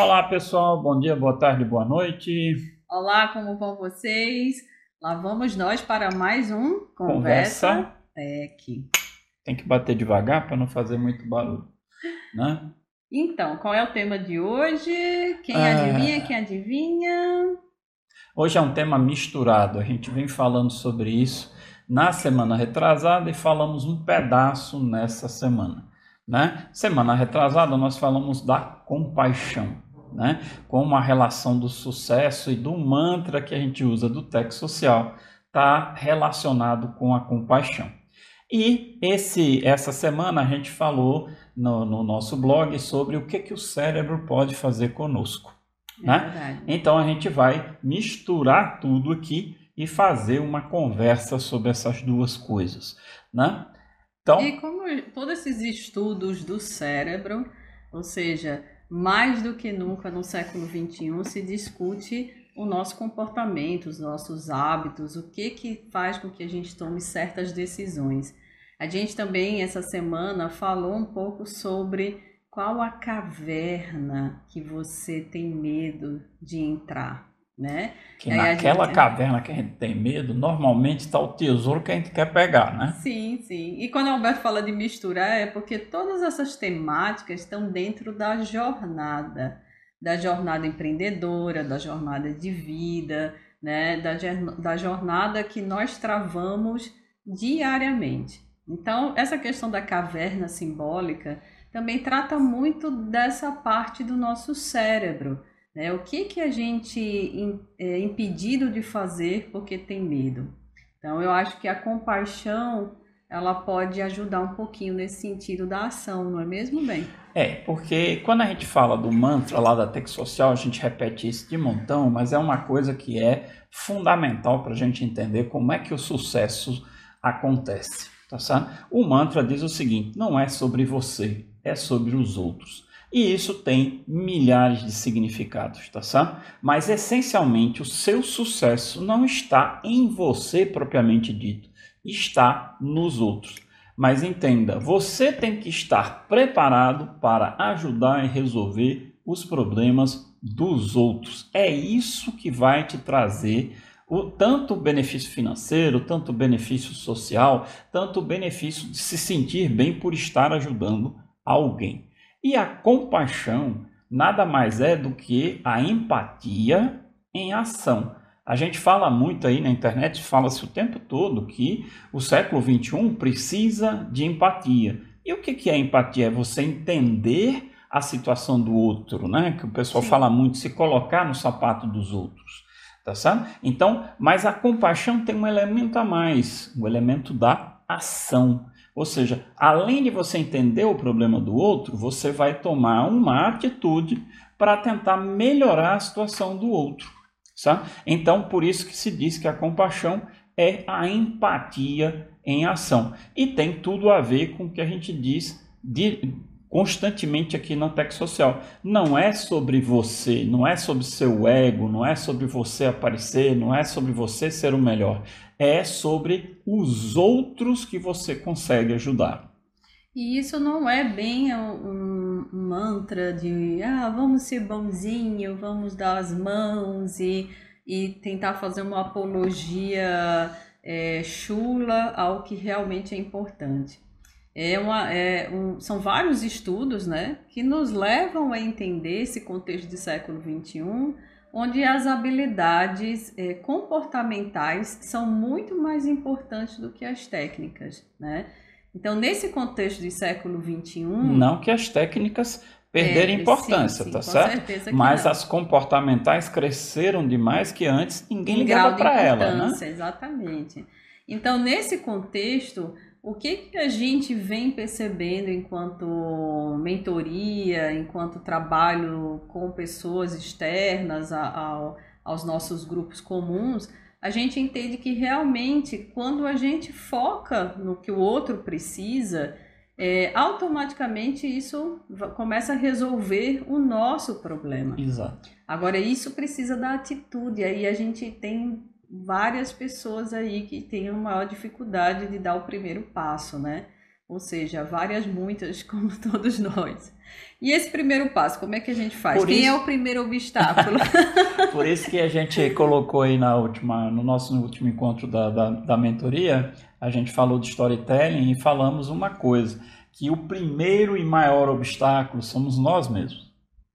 Olá, pessoal. Bom dia, boa tarde, boa noite. Olá, como vão vocês? Lá vamos nós para mais um Conversa, Conversa. Tech. Tem que bater devagar para não fazer muito barulho, né? Então, qual é o tema de hoje? Quem é... adivinha? Quem adivinha? Hoje é um tema misturado. A gente vem falando sobre isso na semana retrasada e falamos um pedaço nessa semana. Né? Semana retrasada nós falamos da compaixão, né? como a relação do sucesso e do mantra que a gente usa do texto social está relacionado com a compaixão. E esse, essa semana a gente falou no, no nosso blog sobre o que, que o cérebro pode fazer conosco. É né? Então a gente vai misturar tudo aqui e fazer uma conversa sobre essas duas coisas. Né? Então, e como todos esses estudos do cérebro, ou seja, mais do que nunca no século XXI se discute o nosso comportamento, os nossos hábitos, o que que faz com que a gente tome certas decisões. A gente também essa semana falou um pouco sobre qual a caverna que você tem medo de entrar né? Que naquela gente... caverna que a gente tem medo, normalmente está o tesouro que a gente quer pegar, né? Sim, sim. E quando o Alberto fala de misturar, é porque todas essas temáticas estão dentro da jornada, da jornada empreendedora, da jornada de vida, né? Da, da jornada que nós travamos diariamente. Então, essa questão da caverna simbólica também trata muito dessa parte do nosso cérebro né? O que, que a gente é impedido de fazer porque tem medo? Então, eu acho que a compaixão ela pode ajudar um pouquinho nesse sentido da ação, não é mesmo, bem? É, porque quando a gente fala do mantra lá da Tech Social, a gente repete isso de montão, mas é uma coisa que é fundamental para a gente entender como é que o sucesso acontece, tá certo? O mantra diz o seguinte: não é sobre você, é sobre os outros. E isso tem milhares de significados, tá certo? Mas essencialmente o seu sucesso não está em você propriamente dito, está nos outros. Mas entenda, você tem que estar preparado para ajudar e resolver os problemas dos outros. É isso que vai te trazer o, tanto benefício financeiro, tanto benefício social, tanto benefício de se sentir bem por estar ajudando alguém. E a compaixão nada mais é do que a empatia em ação. A gente fala muito aí na internet, fala-se o tempo todo que o século XXI precisa de empatia. E o que é empatia? É você entender a situação do outro, né? Que o pessoal Sim. fala muito, se colocar no sapato dos outros, tá certo? Então, mas a compaixão tem um elemento a mais, o elemento da ação. Ou seja, além de você entender o problema do outro, você vai tomar uma atitude para tentar melhorar a situação do outro. Sabe? Então, por isso que se diz que a compaixão é a empatia em ação. E tem tudo a ver com o que a gente diz de, constantemente aqui na Tech Social. Não é sobre você, não é sobre seu ego, não é sobre você aparecer, não é sobre você ser o melhor é sobre os outros que você consegue ajudar. E isso não é bem um, mantra de ah, vamos ser bonzinho, vamos dar as mãos e, e tentar fazer uma apologia é, chula ao que realmente é importante. É uma, é um, são vários estudos né, que nos levam a entender esse contexto de século XXI onde as habilidades eh, comportamentais são muito mais importantes do que as técnicas, né? Então, nesse contexto do século XXI... Não que as técnicas perderem é, importância, sim, sim, tá certo? Mas não. as comportamentais cresceram demais que antes ninguém ligava para ela, né? Exatamente. Então, nesse contexto, o que, que a gente vem percebendo enquanto mentoria, enquanto trabalho com pessoas externas a, a, aos nossos grupos comuns, a gente entende que realmente quando a gente foca no que o outro precisa, é, automaticamente isso começa a resolver o nosso problema. Exato. Agora, isso precisa da atitude, aí a gente tem várias pessoas aí que têm maior dificuldade de dar o primeiro passo, né? ou seja, várias, muitas, como todos nós. E esse primeiro passo, como é que a gente faz? Por Quem isso... é o primeiro obstáculo? Por isso que a gente colocou aí na última, no nosso último encontro da, da, da mentoria, a gente falou de storytelling e falamos uma coisa, que o primeiro e maior obstáculo somos nós mesmos.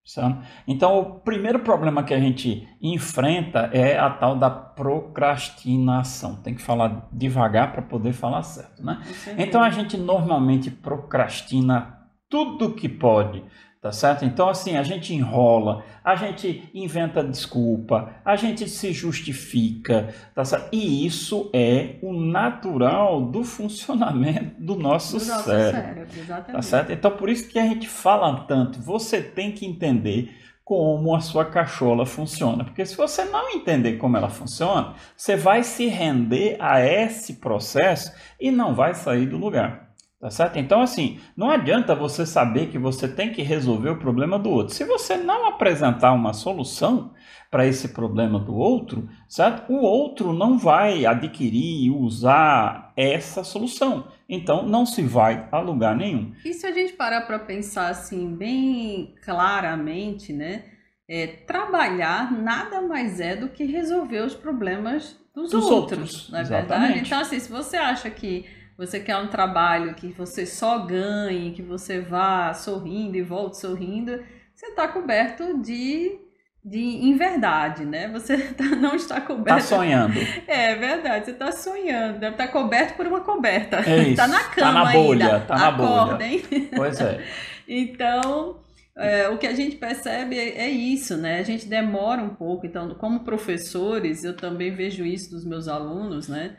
Sabe? Então, o primeiro problema que a gente enfrenta é a tal da procrastinação. Tem que falar devagar para poder falar certo, né? Então, a gente normalmente procrastina tudo que pode, tá certo? Então, assim, a gente enrola, a gente inventa desculpa, a gente se justifica, tá certo? E isso é o natural do funcionamento do nosso, do nosso cérebro, cérebro exatamente. tá certo? Então, por isso que a gente fala tanto, você tem que entender como a sua cachola funciona. Porque se você não entender como ela funciona, você vai se render a esse processo e não vai sair do lugar. Tá certo? Então, assim, não adianta você saber que você tem que resolver o problema do outro. Se você não apresentar uma solução para esse problema do outro, certo? O outro não vai adquirir e usar essa solução. Então, não se vai a lugar nenhum. E se a gente parar para pensar assim, bem claramente, né? É, trabalhar nada mais é do que resolver os problemas dos, dos outros, outros, não é verdade? Então, assim, se você acha que você quer um trabalho que você só ganhe, que você vá sorrindo e volte sorrindo, você está coberto de, de inverdade, né? Você tá, não está coberto. Está sonhando. É verdade, você está sonhando. Deve estar tá coberto por uma coberta. É Está na cama tá na bolha, ainda. Tá na Acorda, bolha. Hein? Pois é. então, é, o que a gente percebe é, é, isso, né? A gente demora um pouco. Então, como professores, eu também vejo isso dos meus alunos, né?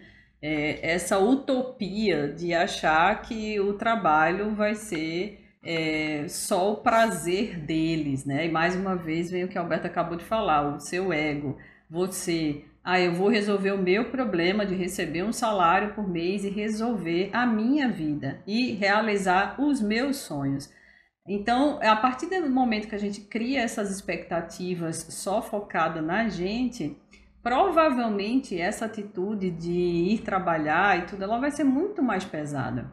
É, essa utopia de achar que o trabalho vai ser é, só o prazer deles, né? E mais uma vez vem o que a Alberto acabou de falar, o seu ego. Você, ah, eu vou resolver o meu problema de receber um salário por mês e resolver a minha vida e realizar os meus sonhos. Então, a partir do momento que a gente cria essas expectativas só focada na gente, provavelmente essa atitude de ir trabalhar e tudo, ela vai ser muito mais pesada.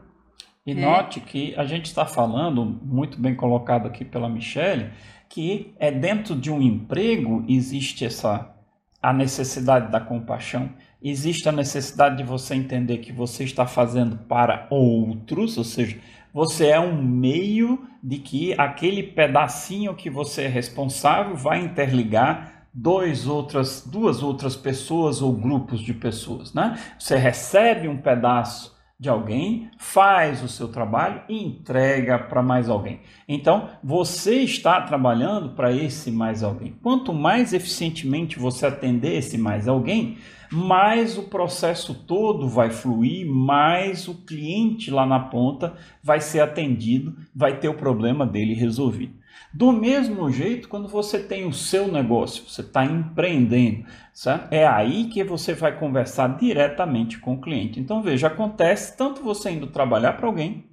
E é. note que a gente está falando, muito bem colocado aqui pela Michelle, que é dentro de um emprego existe essa a necessidade da compaixão, existe a necessidade de você entender que você está fazendo para outros, ou seja, você é um meio de que aquele pedacinho que você é responsável vai interligar dois outras, duas outras pessoas ou grupos de pessoas. Né? Você recebe um pedaço de alguém, faz o seu trabalho e entrega para mais alguém. Então, você está trabalhando para esse mais alguém. Quanto mais eficientemente você atender esse mais alguém, mais o processo todo vai fluir, mais o cliente lá na ponta vai ser atendido, vai ter o problema dele resolvido. Do mesmo jeito, quando você tem o seu negócio, você está empreendendo, certo? é aí que você vai conversar diretamente com o cliente. Então, veja, acontece tanto você indo trabalhar para alguém,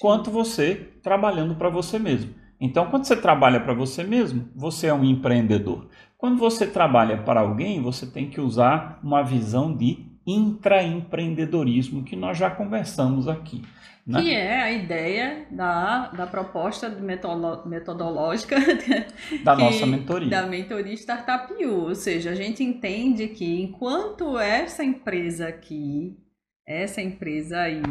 quanto você trabalhando para você mesmo. Então, quando você trabalha para você mesmo, você é um empreendedor. Quando você trabalha para alguém, você tem que usar uma visão de intraempreendedorismo que nós já conversamos aqui. Né? Que é a ideia da, da proposta metodológica da que, nossa mentoria. Da mentoria Startup U. Ou seja, a gente entende que enquanto essa empresa aqui, essa empresa aí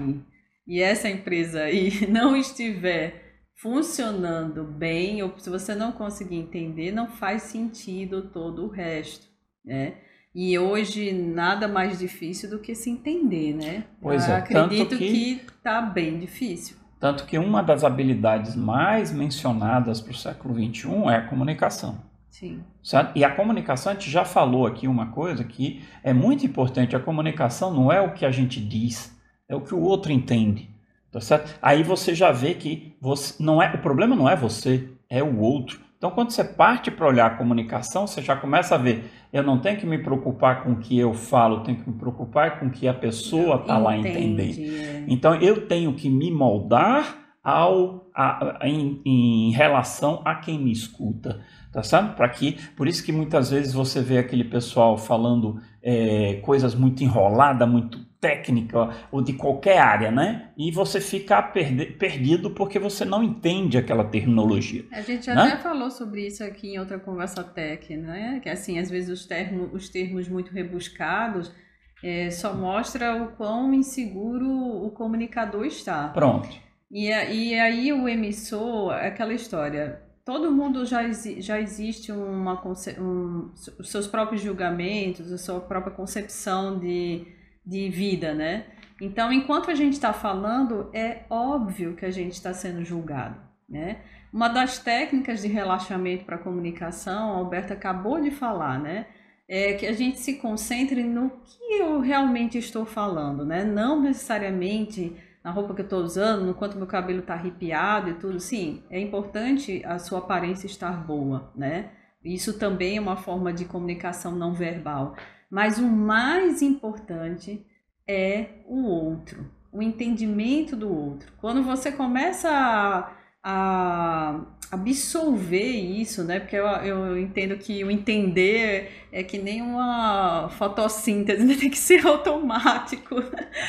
e essa empresa aí não estiver funcionando bem, ou se você não conseguir entender, não faz sentido todo o resto, né? E hoje nada mais difícil do que se entender, né? Pois Eu é. Acredito que está bem difícil. Tanto que uma das habilidades mais mencionadas para o século XXI é a comunicação. Sim. Certo? E a comunicação, a gente já falou aqui uma coisa que é muito importante. A comunicação não é o que a gente diz, é o que o outro entende. Tá certo? Aí você já vê que você, não é, o problema não é você, é o outro. Então, quando você parte para olhar a comunicação, você já começa a ver: eu não tenho que me preocupar com o que eu falo, eu tenho que me preocupar com o que a pessoa está lá entendendo. Então, eu tenho que me moldar ao, a, a, em, em, relação a quem me escuta, tá certo? Para que, por isso que muitas vezes você vê aquele pessoal falando é, coisas muito enroladas, muito técnica ou de qualquer área, né? E você fica perdido porque você não entende aquela terminologia. A gente né? até falou sobre isso aqui em outra conversa tech, né? Que assim, às vezes os termos, os termos muito rebuscados é, só mostra o quão inseguro o comunicador está. Pronto. E, e aí o emissor, aquela história, todo mundo já, já existe uma um, os seus próprios julgamentos, a sua própria concepção de, de vida, né? Então, enquanto a gente está falando, é óbvio que a gente está sendo julgado, né? Uma das técnicas de relaxamento para comunicação, a Alberta acabou de falar, né? É que a gente se concentre no que eu realmente estou falando, né? Não necessariamente na roupa que eu estou usando, no quanto meu cabelo está arrepiado e tudo. Sim, é importante a sua aparência estar boa, né? Isso também é uma forma de comunicação não verbal. Mas o mais importante é o outro, o entendimento do outro. Quando você começa a, a absolver isso, né? Porque eu, eu entendo que o entender é que nem uma fotossíntese, né? tem que ser automático.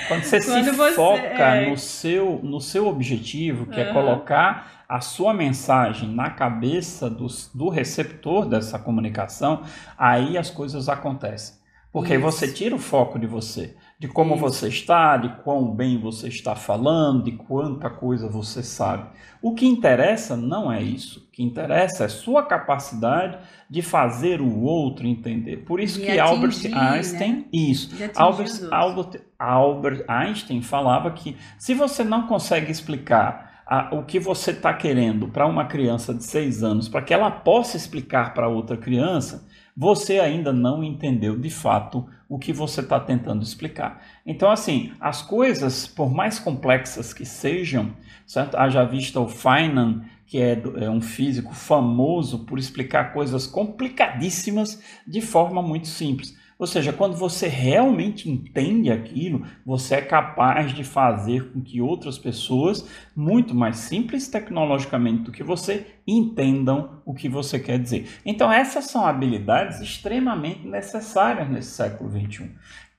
Quando você Quando se você, foca é... no, seu, no seu objetivo, que uhum. é colocar a sua mensagem na cabeça do, do receptor dessa comunicação, aí as coisas acontecem. Porque Isso. você tira o foco de você de como Isso. você está, de quão bem você está falando, de quanta coisa você sabe. O que interessa não é isso. O que interessa é sua capacidade de fazer o outro entender. Por isso que Albert Einstein, né? isso, Albert, Albert, Albert Einstein falava que se você não consegue explicar a, o que você está querendo para uma criança de seis anos, para que ela possa explicar para outra criança, você ainda não entendeu de fato o que você está tentando explicar. Então, assim, as coisas, por mais complexas que sejam, certo? Haja vista o Feynman, que é, é um físico famoso por explicar coisas complicadíssimas de forma muito simples. Ou seja, quando você realmente entende aquilo, você é capaz de fazer com que outras pessoas, muito mais simples tecnologicamente do que você, entendam o que você quer dizer. Então, essas são habilidades extremamente necessárias nesse século XXI.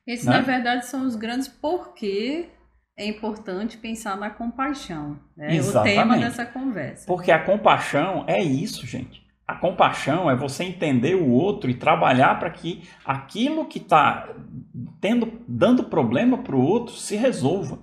Esses, né? na verdade, são os grandes porquê é importante pensar na compaixão. Né? O tema dessa conversa. Porque a compaixão é isso, gente. A compaixão é você entender o outro e trabalhar para que aquilo que está tendo dando problema para o outro se resolva.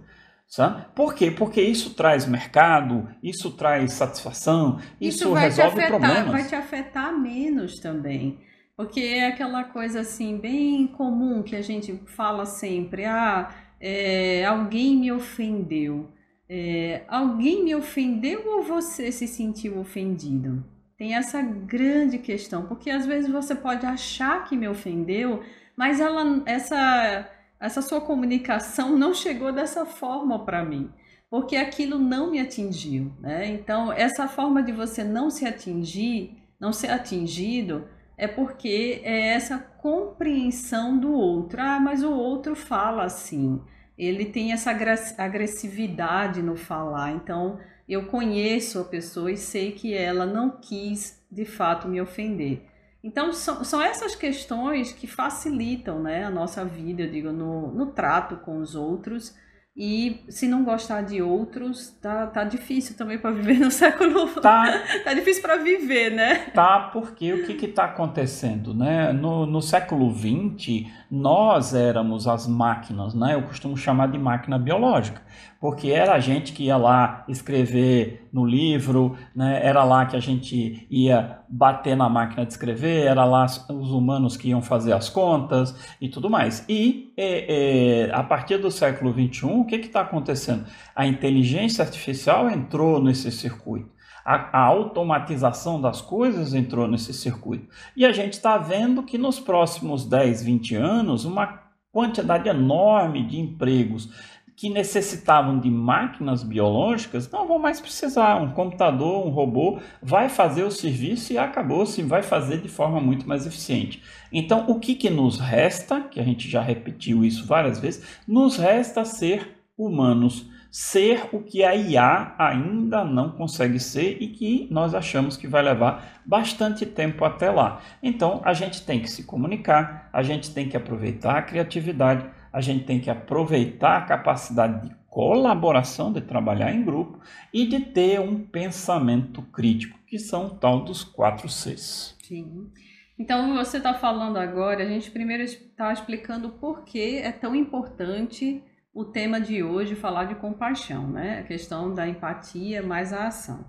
Sabe? Por quê? Porque isso traz mercado, isso traz satisfação, isso, isso resolve afetar, problemas. Vai te afetar menos também. Porque é aquela coisa assim, bem comum que a gente fala sempre: ah, é, alguém me ofendeu. É, alguém me ofendeu ou você se sentiu ofendido? Tem essa grande questão, porque às vezes você pode achar que me ofendeu, mas ela, essa, essa sua comunicação não chegou dessa forma para mim, porque aquilo não me atingiu, né? Então, essa forma de você não se atingir, não ser atingido, é porque é essa compreensão do outro. Ah, mas o outro fala assim, ele tem essa agressividade no falar, então eu conheço a pessoa e sei que ela não quis de fato me ofender. Então, são, são essas questões que facilitam né, a nossa vida, eu digo, no, no trato com os outros e se não gostar de outros, tá, tá difícil também para viver no século. Tá, tá difícil para viver, né? Tá, porque o que está acontecendo, né? No, no século XX, nós éramos as máquinas, né? Eu costumo chamar de máquina biológica, porque era a gente que ia lá escrever no livro, né? Era lá que a gente ia bater na máquina de escrever, era lá os humanos que iam fazer as contas e tudo mais. E é, é, a partir do século XXI, o que está acontecendo? A inteligência artificial entrou nesse circuito. A, a, automatização das coisas entrou nesse circuito. E a gente está vendo que nos próximos 10, 20 anos, uma quantidade enorme de empregos que necessitavam de máquinas biológicas não vão mais precisar. Um computador, um robô vai fazer o serviço e acabou-se, vai fazer de forma muito mais eficiente. Então, o que, que nos resta, que a gente já repetiu isso várias vezes, nos resta ser humanos. Ser o que a IA ainda não consegue ser e que nós achamos que vai levar bastante tempo até lá. Então, a gente tem que se comunicar, a gente tem que aproveitar a criatividade, a gente tem que aproveitar a capacidade de colaboração, de trabalhar em grupo e de ter um pensamento crítico, que são o tal dos quatro Cs. Sim. Então, você está falando agora, a gente primeiro está explicando por que é tão importante o tema de hoje falar de compaixão, né? A questão da empatia mais a ação.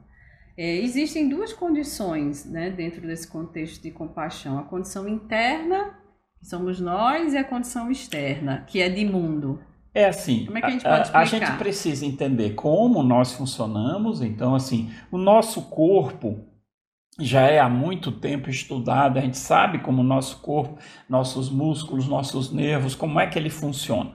É, existem duas condições né, dentro desse contexto de compaixão: a condição interna, somos nós, e a condição externa, que é de mundo. É assim, como é que a, gente pode explicar? a gente precisa entender como nós funcionamos. Então, assim, o nosso corpo já é há muito tempo estudado, a gente sabe como o nosso corpo, nossos músculos, nossos nervos, como é que ele funciona.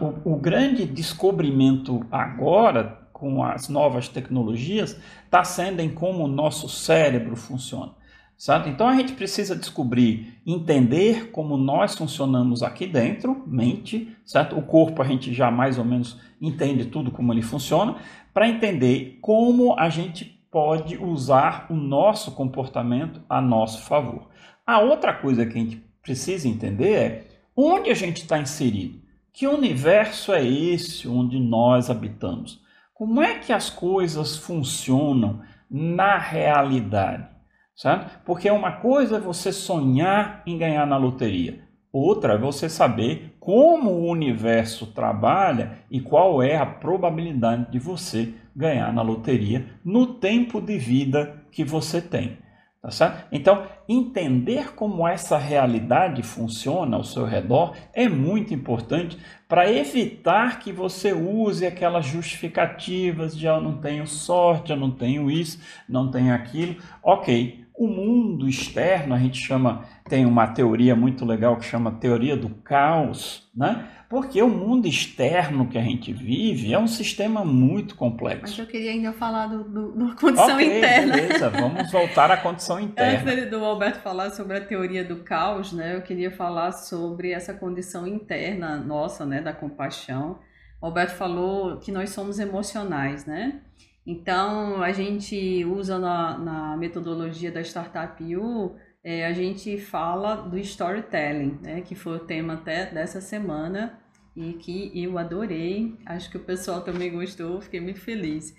O, o grande descobrimento agora, com as novas tecnologias, está sendo em como o nosso cérebro funciona. Certo? Então a gente precisa descobrir, entender como nós funcionamos aqui dentro, mente, certo? O corpo a gente já mais ou menos entende tudo como ele funciona, para entender como a gente pode usar o nosso comportamento a nosso favor. A outra coisa que a gente precisa entender é onde a gente está inserido. Que universo é esse onde nós habitamos? Como é que as coisas funcionam na realidade? Certo? Porque uma coisa é você sonhar em ganhar na loteria, outra é você saber como o universo trabalha e qual é a probabilidade de você ganhar na loteria no tempo de vida que você tem. Tá certo? Então, entender como essa realidade funciona ao seu redor é muito importante para evitar que você use aquelas justificativas de ah, eu não tenho sorte, eu não tenho isso, não tenho aquilo. Ok, o mundo externo, a gente chama, tem uma teoria muito legal que chama teoria do caos, né? Porque o mundo externo que a gente vive é um sistema muito complexo. Mas eu queria ainda falar do, do, do condição okay, interna. Beleza, vamos voltar à condição interna. Antes do Alberto falar sobre a teoria do caos, né? Eu queria falar sobre essa condição interna nossa, né? Da compaixão. O Alberto falou que nós somos emocionais, né? Então, a gente usa na, na metodologia da Startup U, é, a gente fala do storytelling, né, que foi o tema até dessa semana e que eu adorei. Acho que o pessoal também gostou, fiquei muito feliz.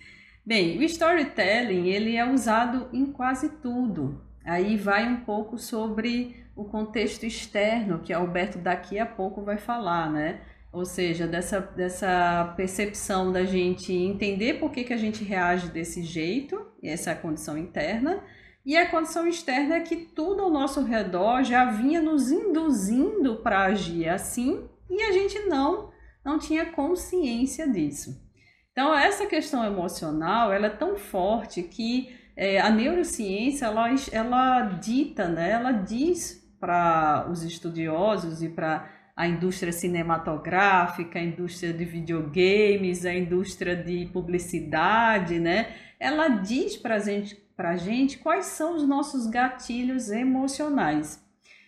Bem, o storytelling ele é usado em quase tudo. Aí vai um pouco sobre o contexto externo, que Alberto daqui a pouco vai falar, né? Ou seja, dessa, dessa percepção da gente entender por que, que a gente reage desse jeito, essa é a condição interna, e a condição externa é que tudo ao nosso redor já vinha nos induzindo para agir assim e a gente não, não tinha consciência disso. Então, essa questão emocional ela é tão forte que é, a neurociência ela, ela dita, né, ela diz para os estudiosos e para a indústria cinematográfica, a indústria de videogames, a indústria de publicidade, né? Ela diz para gente, a gente quais são os nossos gatilhos emocionais.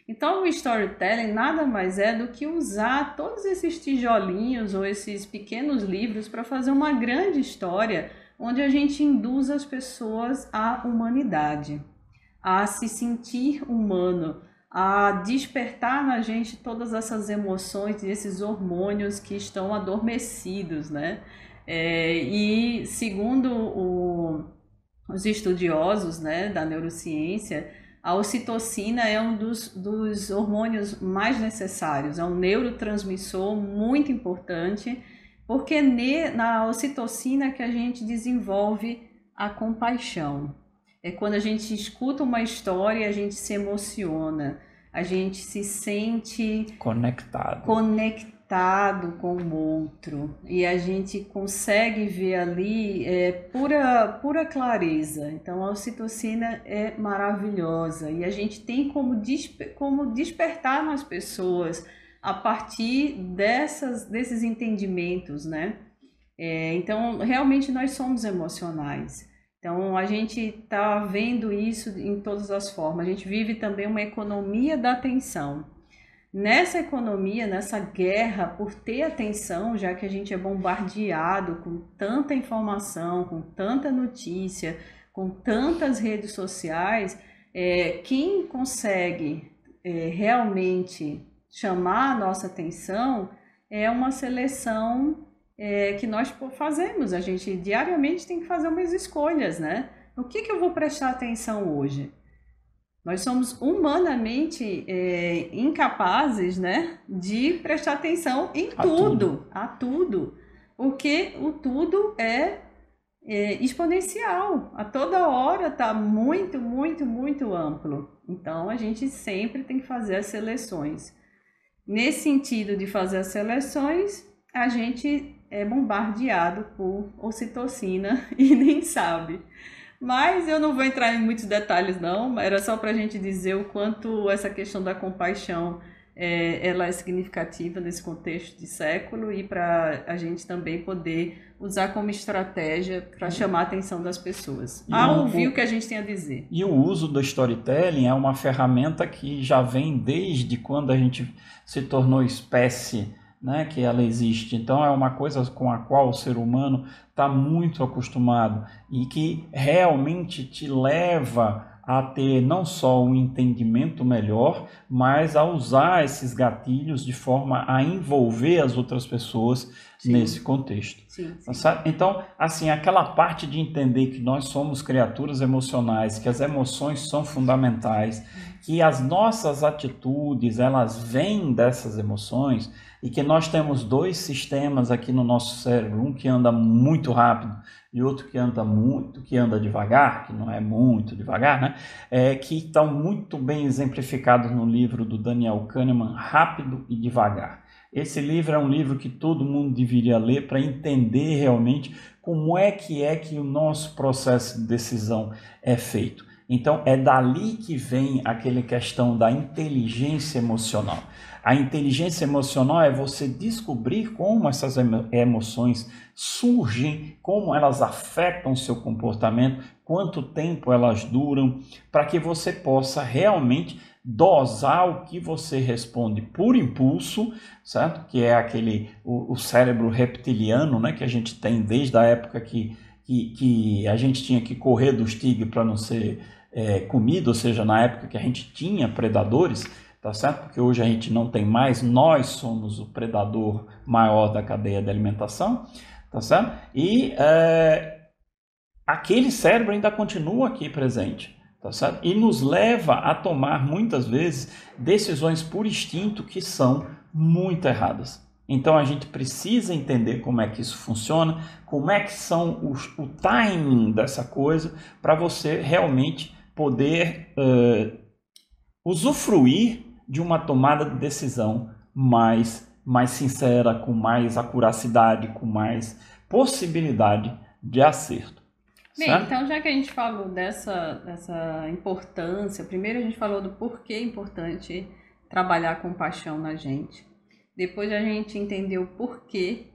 Então, o storytelling nada mais é do que usar todos esses tijolinhos ou esses pequenos livros para fazer uma grande história onde a gente induz as pessoas à humanidade, a se sentir humano, a despertar na gente todas essas emoções e esses hormônios que estão adormecidos, né? É, e segundo o, os estudiosos né, da neurociência, a ocitocina é um dos, dos hormônios mais necessários, é um neurotransmissor muito importante, porque ne, na ocitocina que a gente desenvolve a compaixão. É quando a gente escuta uma história a gente se emociona, a gente se sente conectado. Conectado com o outro e a gente consegue ver ali é, pura, pura clareza. Então a ocitocina é maravilhosa e a gente tem como, desper, como despertar nas pessoas a partir dessas, desses entendimentos, né? É, então realmente nós somos emocionais. Então, a gente está vendo isso em todas as formas. A gente vive também uma economia da atenção. Nessa economia, nessa guerra por ter atenção, já que a gente é bombardeado com tanta informação, com tanta notícia, com tantas redes sociais, é, quem consegue é, realmente chamar a nossa atenção é uma seleção é, que nós fazemos. A gente diariamente tem que fazer umas escolhas, né? O que, que eu vou prestar atenção hoje? Nós somos humanamente é, incapazes, né, de prestar atenção em a tudo, tudo, a tudo, porque o tudo é, é exponencial. A toda hora está muito, muito, muito amplo. Então a gente sempre tem que fazer as seleções. Nesse sentido de fazer as seleções, a gente é bombardeado por ocitocina e nem sabe. Mas eu não vou entrar em muitos detalhes, não. Era só para a gente dizer o quanto essa questão da compaixão é, ela é significativa nesse contexto de século e para a gente também poder usar como estratégia para chamar a atenção das pessoas e a ouvir o, o que a gente tem a dizer. E o uso do storytelling é uma ferramenta que já vem desde quando a gente se tornou espécie né, que ela existe. Então é uma coisa com a qual o ser humano está muito acostumado e que realmente te leva a ter não só um entendimento melhor, mas a usar esses gatilhos de forma a envolver as outras pessoas sim. nesse contexto. Sim, sim. Então, assim, aquela parte de entender que nós somos criaturas emocionais, que as emoções são fundamentais, que as nossas atitudes, elas vêm dessas emoções, e que nós temos dois sistemas aqui no nosso cérebro, um que anda muito rápido e outro que anda muito, que anda devagar, que não é muito devagar, né? É, que estão muito bem exemplificados no livro do Daniel Kahneman, Rápido e Devagar. Esse livro é um livro que todo mundo deveria ler para entender realmente como é que é que o nosso processo de decisão é feito. Então é dali que vem aquela questão da inteligência emocional. A inteligência emocional é você descobrir como essas emoções surgem, como elas afetam seu comportamento, quanto tempo elas duram, para que você possa realmente dosar o que você responde por impulso, certo? Que é aquele o, o cérebro reptiliano, né, que a gente tem desde a época que, que, que a gente tinha que correr dos tigres para não ser é, comido, ou seja, na época que a gente tinha predadores tá certo? Porque hoje a gente não tem mais, nós somos o predador maior da cadeia de alimentação, tá certo? E é, aquele cérebro ainda continua aqui presente, tá certo? E nos leva a tomar muitas vezes decisões por instinto que são muito erradas. Então a gente precisa entender como é que isso funciona, como é que são os, o timing dessa coisa para você realmente poder uh, usufruir de uma tomada de decisão mais, mais sincera, com mais acuracidade, com mais possibilidade de acerto. Bem, certo? então já que a gente falou dessa, dessa importância, primeiro a gente falou do porquê é importante trabalhar com paixão na gente. Depois a gente entendeu o porquê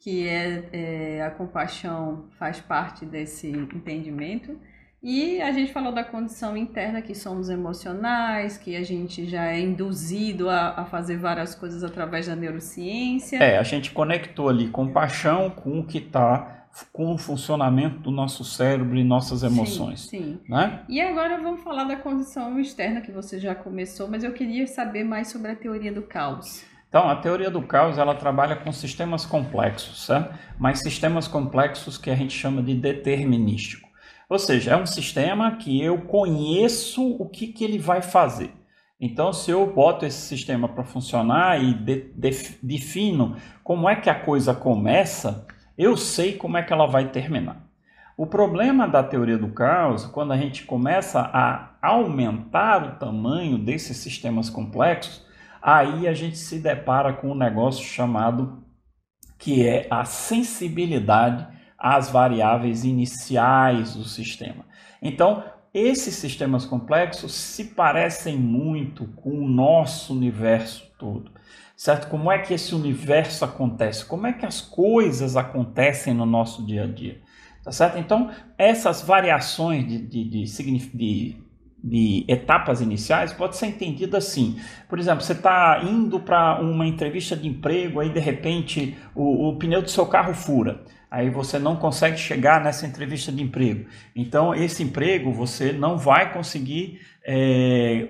que é, é, a compaixão faz parte desse entendimento. E a gente falou da condição interna, que somos emocionais, que a gente já é induzido a, a, fazer várias coisas através da neurociência. É, a gente conectou ali compaixão com o que está com o funcionamento do nosso cérebro e nossas emoções. Sim, sim. Né? E agora vamos falar da condição externa que você já começou, mas eu queria saber mais sobre a teoria do caos. Então, a teoria do caos ela trabalha com sistemas complexos, certo? mas sistemas complexos que a gente chama de determinístico. Ou seja, é um sistema que eu conheço o que, que ele vai fazer. Então, se eu boto esse sistema para funcionar e de, de, defino como é que a coisa começa, eu sei como é que ela vai terminar. O problema da teoria do caos, quando a gente começa a aumentar o tamanho desses sistemas complexos, aí a gente se depara com um negócio chamado que é a sensibilidade às variáveis iniciais do sistema. Então, esses sistemas complexos se parecem muito com o nosso universo todo. Certo? Como é que esse universo acontece? Como é que as coisas acontecem no nosso dia a dia? Tá certo? Então, essas variações de, de, de, de de etapas iniciais pode ser entendido assim. Por exemplo, você está indo para uma entrevista de emprego, aí de repente o, o, pneu do seu carro fura. Aí você não consegue chegar nessa entrevista de emprego. Então, esse emprego você não vai conseguir é,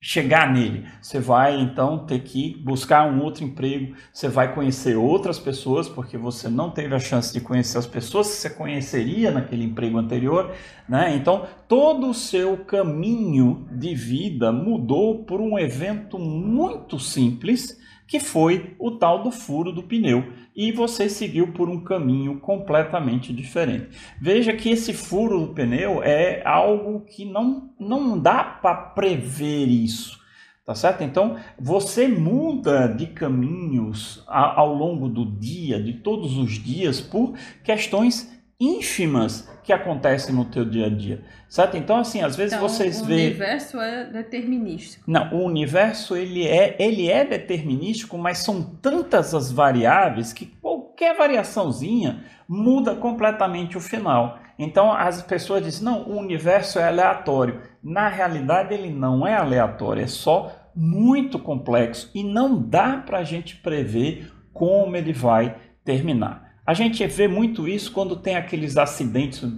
chegar nele. Você vai então ter que buscar um outro emprego, você vai conhecer outras pessoas, porque você não teve a chance de conhecer as pessoas que você conheceria naquele emprego anterior, né? Então, todo o seu caminho de vida mudou por um evento muito simples, que foi o tal do furo do pneu e você seguiu por um caminho completamente diferente. Veja que esse furo do pneu é algo que não, não dá para prever isso. Tá certo? Então, você muda de caminhos ao longo do dia, de todos os dias, por questões ínfimas que acontecem no teu dia a dia, certo? Então assim, às vezes então, vocês veem... o universo é determinístico. Não, o universo ele é, ele é determinístico, mas são tantas as variáveis que qualquer variaçãozinha muda completamente o final. Então as pessoas dizem, não, o universo é aleatório. Na realidade ele não é aleatório, é só muito complexo e não dá para a gente prever como ele vai terminar. A gente vê muito isso quando tem aqueles acidentes.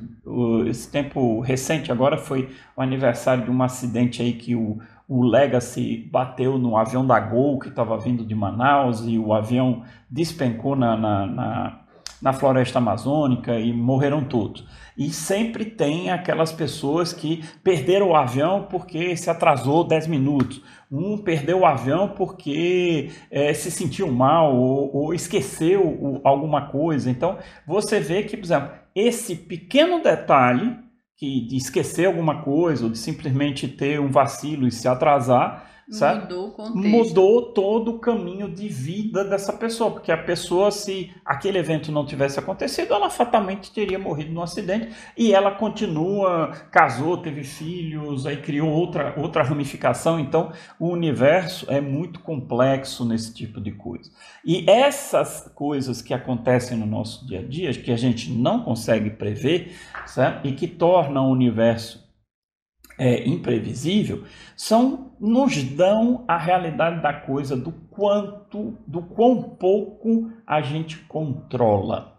Esse tempo recente agora foi o aniversário de um acidente aí que o, o Legacy bateu no avião da Gol que estava vindo de Manaus e o avião despencou na, na, na, na floresta amazônica e morreram todos. E sempre tem aquelas pessoas que perderam o avião porque se atrasou 10 minutos. Um perdeu o avião porque é, se sentiu mal ou, ou esqueceu o, alguma coisa. Então, você vê que, por exemplo, esse pequeno detalhe que de esquecer alguma coisa ou de simplesmente ter um vacilo e se atrasar Certo? Mudou o contexto. Mudou todo o caminho de vida dessa pessoa, porque a pessoa, se aquele evento não tivesse acontecido, ela fatalmente teria morrido num acidente e ela continua, casou, teve filhos, aí criou outra, outra ramificação. Então, o universo é muito complexo nesse tipo de coisa. E essas coisas que acontecem no nosso dia a dia, que a gente não consegue prever, certo? e que tornam o universo é, imprevisível, são nos dão a realidade da coisa do quanto, do quão pouco a gente controla.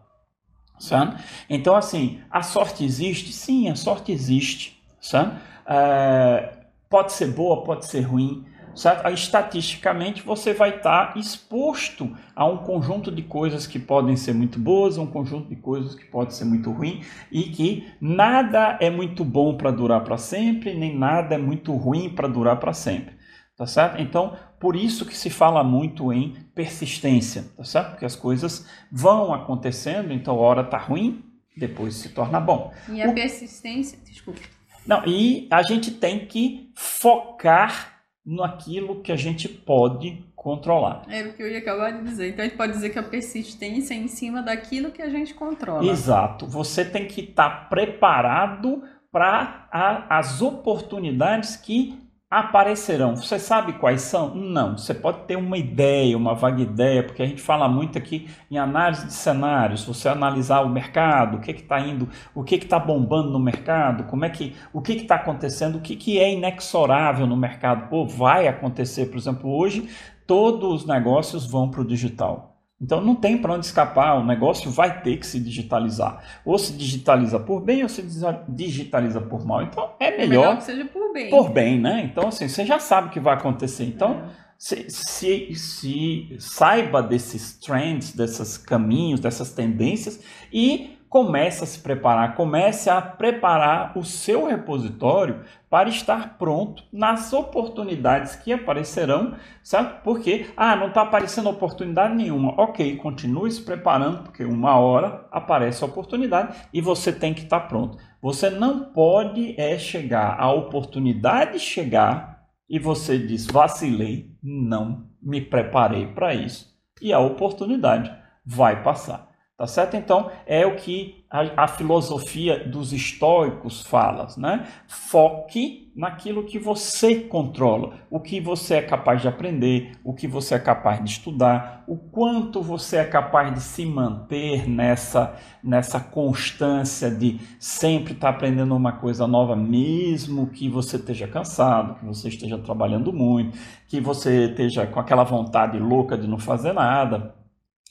Sabe? Então, assim, a sorte existe? Sim, a sorte existe. Sabe? É, pode ser boa, pode ser ruim, certo? Estatisticamente você vai estar exposto a um conjunto de coisas que podem ser muito boas, um conjunto de coisas que podem ser muito ruim e que nada é muito bom para durar para sempre, nem nada é muito ruim para durar para sempre. Tá certo? Então, por isso que se fala muito em persistência, tá certo? Porque as coisas vão acontecendo, então a hora tá ruim, depois se torna bom. E a o... persistência, desculpa. Não, e a gente tem que focar naquilo que a gente pode controlar. Era o que eu ia acabar de dizer. Então a gente pode dizer que a persistência é em cima daquilo que a gente controla. Exato. Você tem que estar preparado para as oportunidades que aparecerão. Você sabe quais são? Não. Você pode ter uma ideia, uma vaga ideia, porque a gente fala muito aqui em análise de cenários. Você analisar o mercado, o que está indo, o que está bombando no mercado, como é que, o que está acontecendo, o que, que é inexorável no mercado. Pô, vai acontecer, por exemplo, hoje todos os negócios vão para o digital. Então não tem para onde escapar, o negócio vai ter que se digitalizar. Ou se digitaliza por bem ou se digitaliza por mal. Então é melhor, é melhor que seja por bem. Por bem, né? Então assim, você já sabe o que vai acontecer. Então é. se, se, se saiba desses trends, desses caminhos, dessas tendências e comece a se preparar, comece a preparar o seu repositório para estar pronto nas oportunidades que aparecerão, certo? Porque, ah, não está aparecendo oportunidade nenhuma. Ok, continue se preparando, porque uma hora aparece a oportunidade e você tem que estar pronto. Você não pode é chegar, a oportunidade chegar e você diz, vacilei, não me preparei para isso. E a oportunidade vai passar. Tá certo? Então, é o que a, a, filosofia dos estoicos fala, né? Foque naquilo que você controla, o que você é capaz de aprender, o que você é capaz de estudar, o quanto você é capaz de se manter nessa, nessa constância de sempre estar aprendendo uma coisa nova, mesmo que você esteja cansado, que você esteja trabalhando muito, que você esteja com aquela vontade louca de não fazer nada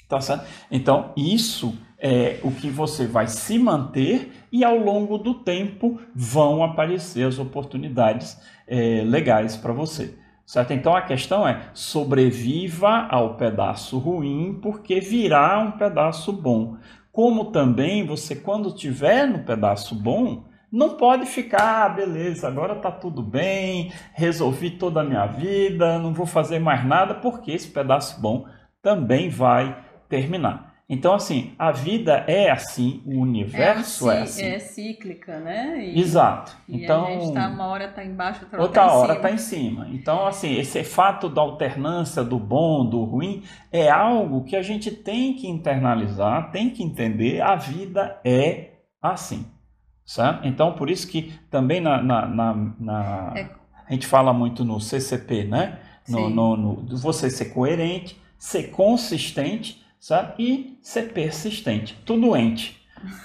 Tá certo? Então, isso é o que você vai se manter e ao longo do tempo vão aparecer as oportunidades é, legais para você. Certo? Então a questão é sobreviva ao pedaço ruim, porque virá um pedaço bom. Como também você, quando estiver no pedaço bom, não pode ficar, ah, beleza, agora está tudo bem, resolvi toda a minha vida, não vou fazer mais nada, porque esse pedaço bom também vai terminar. Então, assim, a vida é assim, o universo é, é assim. É cíclica, né? E, Exato. E então, a gente tá, uma hora está embaixo, outra, outra tá hora está em cima. Então, assim, esse fato da alternância do bom, do ruim, é algo que a gente tem que internalizar, tem que entender. A vida é assim. Certo? Então, por isso que também na, na, na, na é. a gente fala muito no CCP, né? No, no, no, você ser coerente, ser consistente sabe? E ser persistente, tu doente,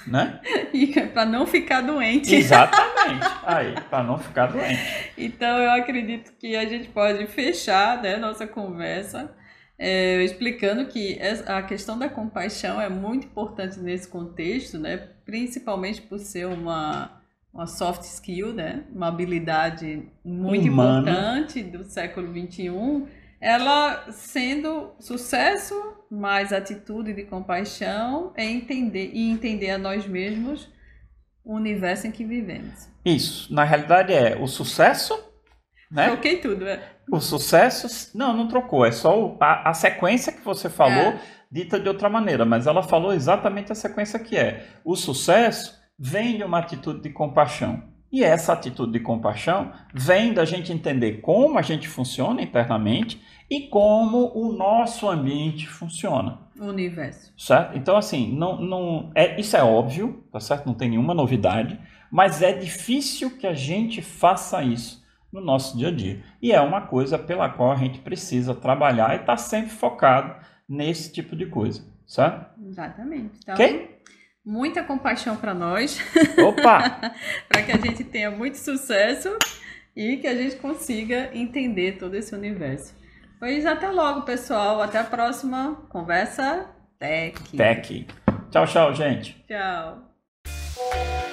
né? e para não ficar doente. Exatamente. Aí, para não ficar doente. Então eu acredito que a gente pode fechar, né, nossa conversa. É, explicando que a questão da compaixão é muito importante nesse contexto, né? principalmente por ser uma, uma soft skill, né? uma habilidade muito importante do século XXI, ela sendo sucesso mais atitude de compaixão é entender e entender a nós mesmos o universo em que vivemos. Isso, na realidade é o sucesso, né? Troquei tudo, é. O sucesso, não, não trocou, é só a, a sequência que você falou, é. dita de outra maneira, mas ela falou exatamente a sequência que é. O sucesso vem de uma atitude de compaixão. E essa atitude de compaixão vem da gente entender como a gente funciona internamente e como o nosso ambiente funciona. O universo. Certo? Então, assim, não, não, é, isso é óbvio, tá certo? Não tem nenhuma novidade, mas é difícil que a gente faça isso no nosso dia a dia. E é uma coisa pela qual a gente precisa trabalhar e estar tá sempre focado nesse tipo de coisa, certo? Exatamente. Então, okay? Muita compaixão para nós. Opa! para que a gente tenha muito sucesso e que a gente consiga entender todo esse universo. Pois até logo, pessoal. Até a próxima conversa Tech. Tech. Tchau, tchau, gente. Tchau.